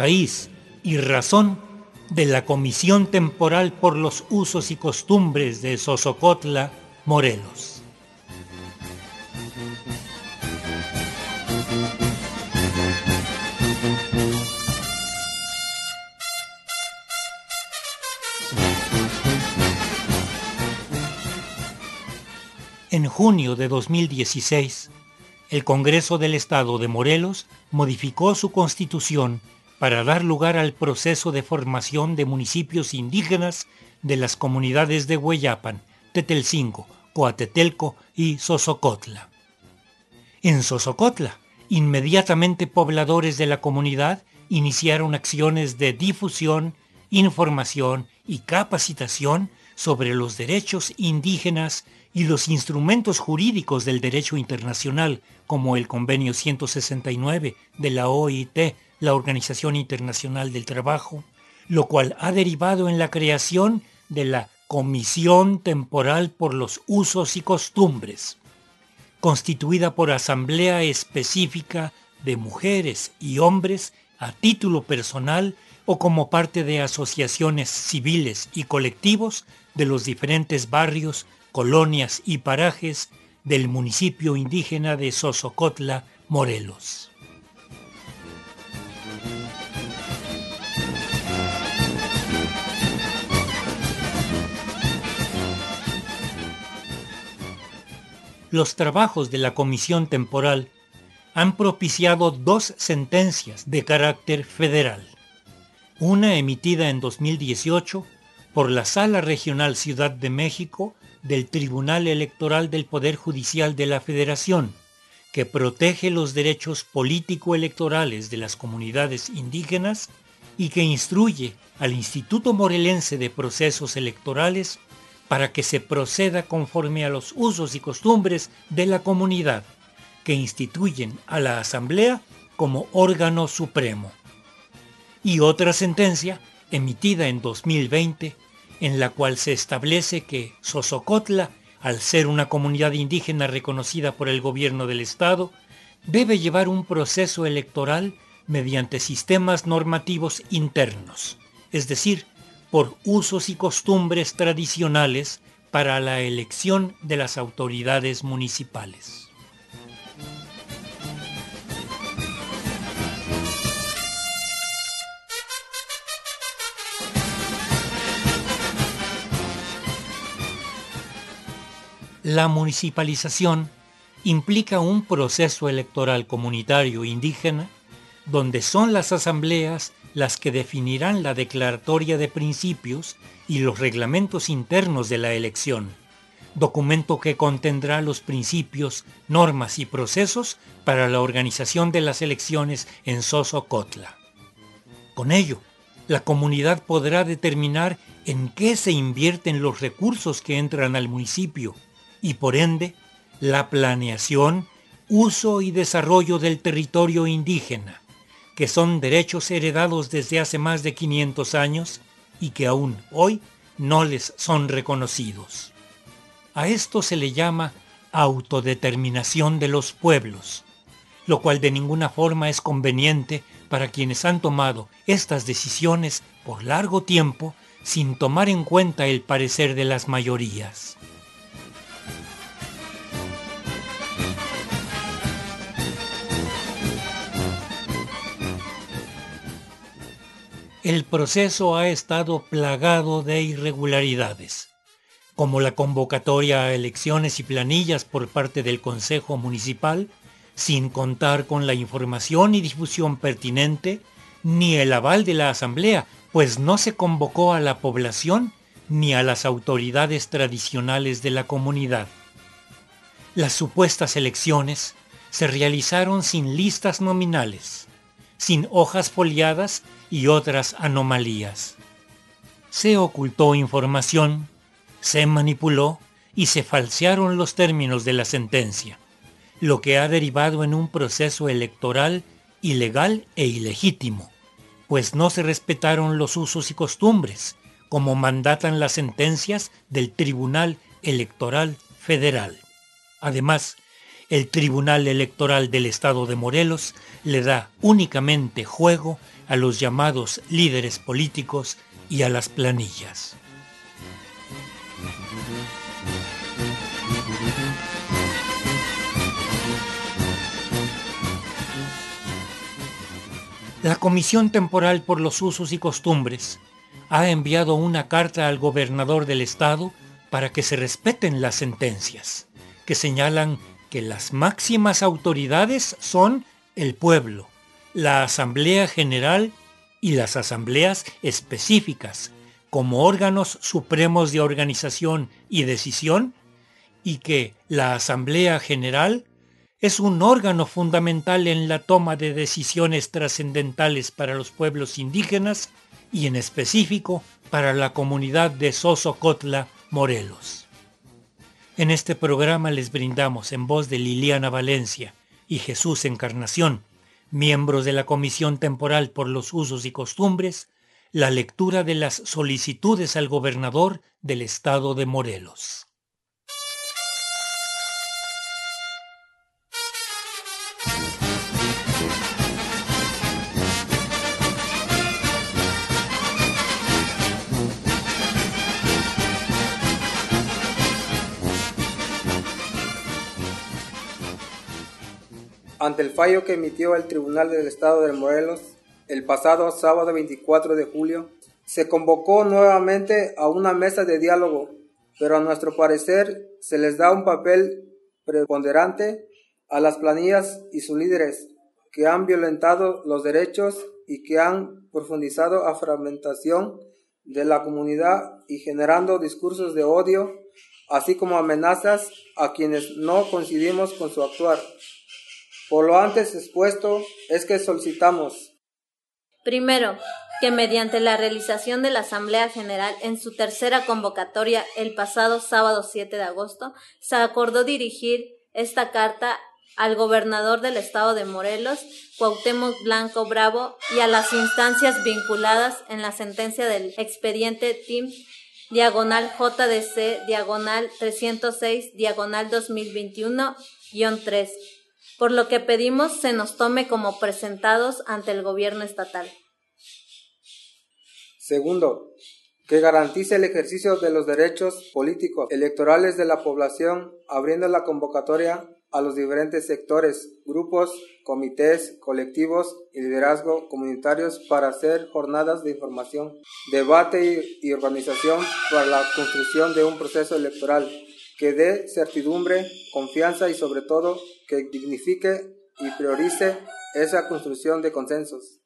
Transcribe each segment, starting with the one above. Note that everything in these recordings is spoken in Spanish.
raíz y razón de la Comisión Temporal por los Usos y Costumbres de Sosocotla, Morelos. En junio de 2016, el Congreso del Estado de Morelos modificó su constitución para dar lugar al proceso de formación de municipios indígenas de las comunidades de Hueyapan, Tetelcingo, Coatetelco y Sosocotla. En Sosocotla, inmediatamente pobladores de la comunidad iniciaron acciones de difusión, información y capacitación sobre los derechos indígenas y los instrumentos jurídicos del derecho internacional, como el Convenio 169 de la OIT, la Organización Internacional del Trabajo, lo cual ha derivado en la creación de la Comisión Temporal por los Usos y Costumbres, constituida por asamblea específica de mujeres y hombres a título personal o como parte de asociaciones civiles y colectivos de los diferentes barrios colonias y parajes del municipio indígena de Sosocotla, Morelos. Los trabajos de la Comisión Temporal han propiciado dos sentencias de carácter federal. Una emitida en 2018 por la Sala Regional Ciudad de México del Tribunal Electoral del Poder Judicial de la Federación, que protege los derechos político-electorales de las comunidades indígenas y que instruye al Instituto Morelense de Procesos Electorales para que se proceda conforme a los usos y costumbres de la comunidad, que instituyen a la Asamblea como órgano supremo. Y otra sentencia, emitida en 2020, en la cual se establece que Sosocotla, al ser una comunidad indígena reconocida por el gobierno del Estado, debe llevar un proceso electoral mediante sistemas normativos internos, es decir, por usos y costumbres tradicionales para la elección de las autoridades municipales. La municipalización implica un proceso electoral comunitario indígena donde son las asambleas las que definirán la declaratoria de principios y los reglamentos internos de la elección, documento que contendrá los principios, normas y procesos para la organización de las elecciones en Sosocotla. Con ello, la comunidad podrá determinar en qué se invierten los recursos que entran al municipio, y por ende la planeación, uso y desarrollo del territorio indígena, que son derechos heredados desde hace más de 500 años y que aún hoy no les son reconocidos. A esto se le llama autodeterminación de los pueblos, lo cual de ninguna forma es conveniente para quienes han tomado estas decisiones por largo tiempo sin tomar en cuenta el parecer de las mayorías. El proceso ha estado plagado de irregularidades, como la convocatoria a elecciones y planillas por parte del Consejo Municipal, sin contar con la información y difusión pertinente, ni el aval de la Asamblea, pues no se convocó a la población ni a las autoridades tradicionales de la comunidad. Las supuestas elecciones se realizaron sin listas nominales, sin hojas foliadas y otras anomalías. Se ocultó información, se manipuló y se falsearon los términos de la sentencia, lo que ha derivado en un proceso electoral ilegal e ilegítimo, pues no se respetaron los usos y costumbres, como mandatan las sentencias del Tribunal Electoral Federal. Además, el Tribunal Electoral del Estado de Morelos le da únicamente juego a los llamados líderes políticos y a las planillas. La Comisión Temporal por los Usos y Costumbres ha enviado una carta al gobernador del estado para que se respeten las sentencias, que señalan que las máximas autoridades son el pueblo, la Asamblea General y las asambleas específicas como órganos supremos de organización y decisión, y que la Asamblea General es un órgano fundamental en la toma de decisiones trascendentales para los pueblos indígenas y en específico para la comunidad de Sosocotla, Morelos. En este programa les brindamos en voz de Liliana Valencia y Jesús Encarnación, miembros de la Comisión Temporal por los Usos y Costumbres, la lectura de las solicitudes al gobernador del estado de Morelos. Ante el fallo que emitió el Tribunal del Estado de Morelos el pasado sábado 24 de julio, se convocó nuevamente a una mesa de diálogo, pero a nuestro parecer se les da un papel preponderante a las planillas y sus líderes, que han violentado los derechos y que han profundizado a fragmentación de la comunidad y generando discursos de odio, así como amenazas a quienes no coincidimos con su actuar. Por lo antes expuesto es que solicitamos. Primero, que mediante la realización de la Asamblea General en su tercera convocatoria el pasado sábado 7 de agosto, se acordó dirigir esta carta al gobernador del estado de Morelos, Cuauhtémoc Blanco Bravo, y a las instancias vinculadas en la sentencia del expediente TIM diagonal JDC diagonal 306 diagonal 2021-3 por lo que pedimos se nos tome como presentados ante el gobierno estatal. Segundo, que garantice el ejercicio de los derechos políticos electorales de la población, abriendo la convocatoria a los diferentes sectores, grupos, comités, colectivos y liderazgo comunitarios para hacer jornadas de información, debate y, organización para la construcción de un proceso electoral que dé certidumbre, confianza y sobre todo que dignifique y priorice esa construcción de consensos.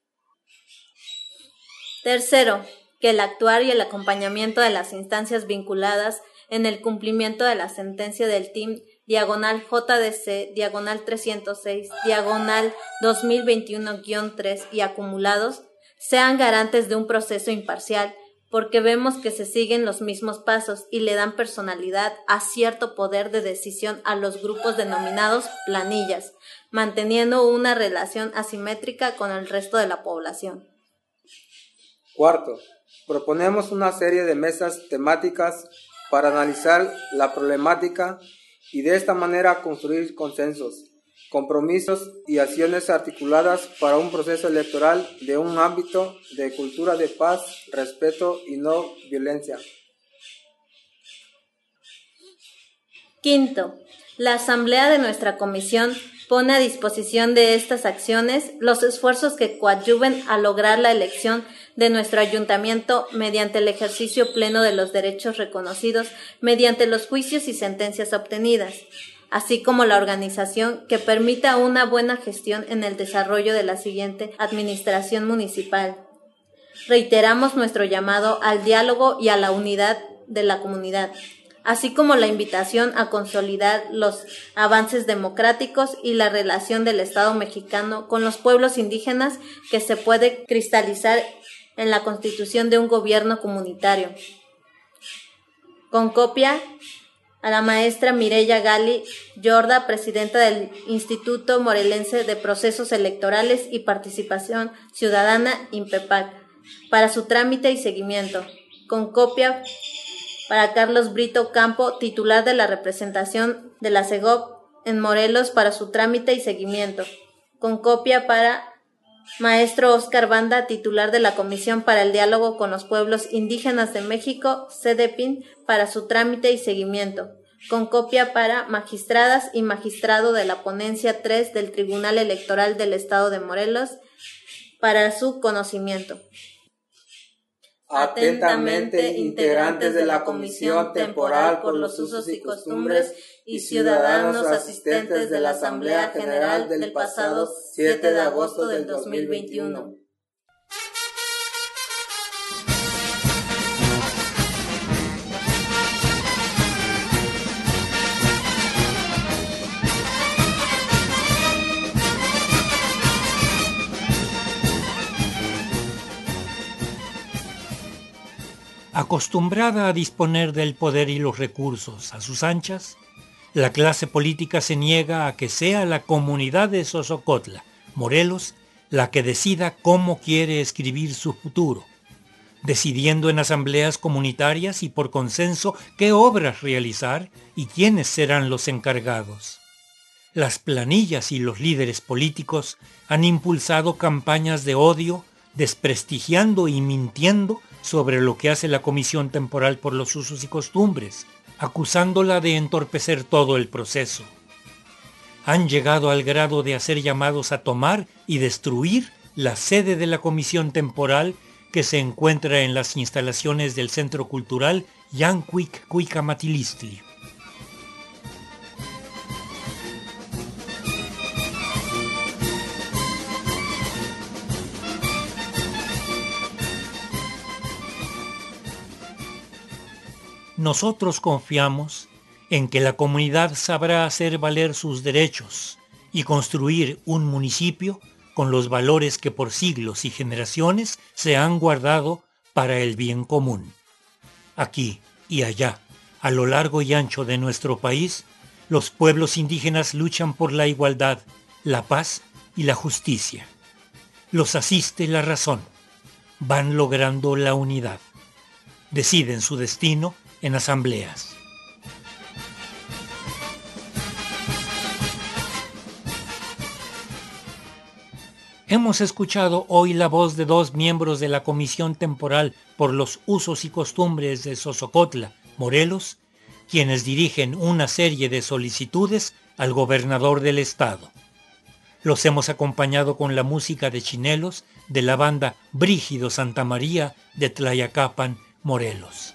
Tercero, que el actuar y el acompañamiento de las instancias vinculadas en el cumplimiento de la sentencia del TIM diagonal JDC diagonal 306 diagonal 2021-3 y acumulados sean garantes de un proceso imparcial porque vemos que se siguen los mismos pasos y le dan personalidad a cierto poder de decisión a los grupos denominados planillas, manteniendo una relación asimétrica con el resto de la población. Cuarto, proponemos una serie de mesas temáticas para analizar la problemática y de esta manera construir consensos compromisos y acciones articuladas para un proceso electoral de un ámbito de cultura de paz, respeto y no violencia. Quinto, la Asamblea de nuestra Comisión pone a disposición de estas acciones los esfuerzos que coadyuven a lograr la elección de nuestro ayuntamiento mediante el ejercicio pleno de los derechos reconocidos mediante los juicios y sentencias obtenidas, así como la organización que permita una buena gestión en el desarrollo de la siguiente administración municipal. Reiteramos nuestro llamado al diálogo y a la unidad de la comunidad, así como la invitación a consolidar los avances democráticos y la relación del Estado mexicano con los pueblos indígenas que se puede cristalizar en la constitución de un gobierno comunitario. Con copia a la maestra Mireya Gali Yorda, presidenta del Instituto Morelense de Procesos Electorales y Participación Ciudadana, INPEPAC, para su trámite y seguimiento, con copia para Carlos Brito Campo, titular de la representación de la CEGOP en Morelos para su trámite y seguimiento, con copia para Maestro Oscar Banda, titular de la Comisión para el Diálogo con los Pueblos Indígenas de México, CEDEPIN, para su trámite y seguimiento, con copia para magistradas y magistrado de la Ponencia 3 del Tribunal Electoral del Estado de Morelos, para su conocimiento. Atentamente, integrantes de la Comisión Temporal por los Usos y Costumbres y ciudadanos asistentes de la Asamblea General del pasado 7 de agosto del 2021. Acostumbrada a disponer del poder y los recursos a sus anchas, la clase política se niega a que sea la comunidad de Sosocotla, Morelos, la que decida cómo quiere escribir su futuro, decidiendo en asambleas comunitarias y por consenso qué obras realizar y quiénes serán los encargados. Las planillas y los líderes políticos han impulsado campañas de odio, desprestigiando y mintiendo sobre lo que hace la Comisión Temporal por los Usos y Costumbres, acusándola de entorpecer todo el proceso. Han llegado al grado de hacer llamados a tomar y destruir la sede de la Comisión Temporal que se encuentra en las instalaciones del Centro Cultural Yanquic Cuicamatilistli. Nosotros confiamos en que la comunidad sabrá hacer valer sus derechos y construir un municipio con los valores que por siglos y generaciones se han guardado para el bien común. Aquí y allá, a lo largo y ancho de nuestro país, los pueblos indígenas luchan por la igualdad, la paz y la justicia. Los asiste la razón. Van logrando la unidad. Deciden su destino en asambleas. Hemos escuchado hoy la voz de dos miembros de la Comisión Temporal por los Usos y Costumbres de Sosocotla, Morelos, quienes dirigen una serie de solicitudes al gobernador del estado. Los hemos acompañado con la música de chinelos de la banda Brígido Santa María de Tlayacapan, Morelos.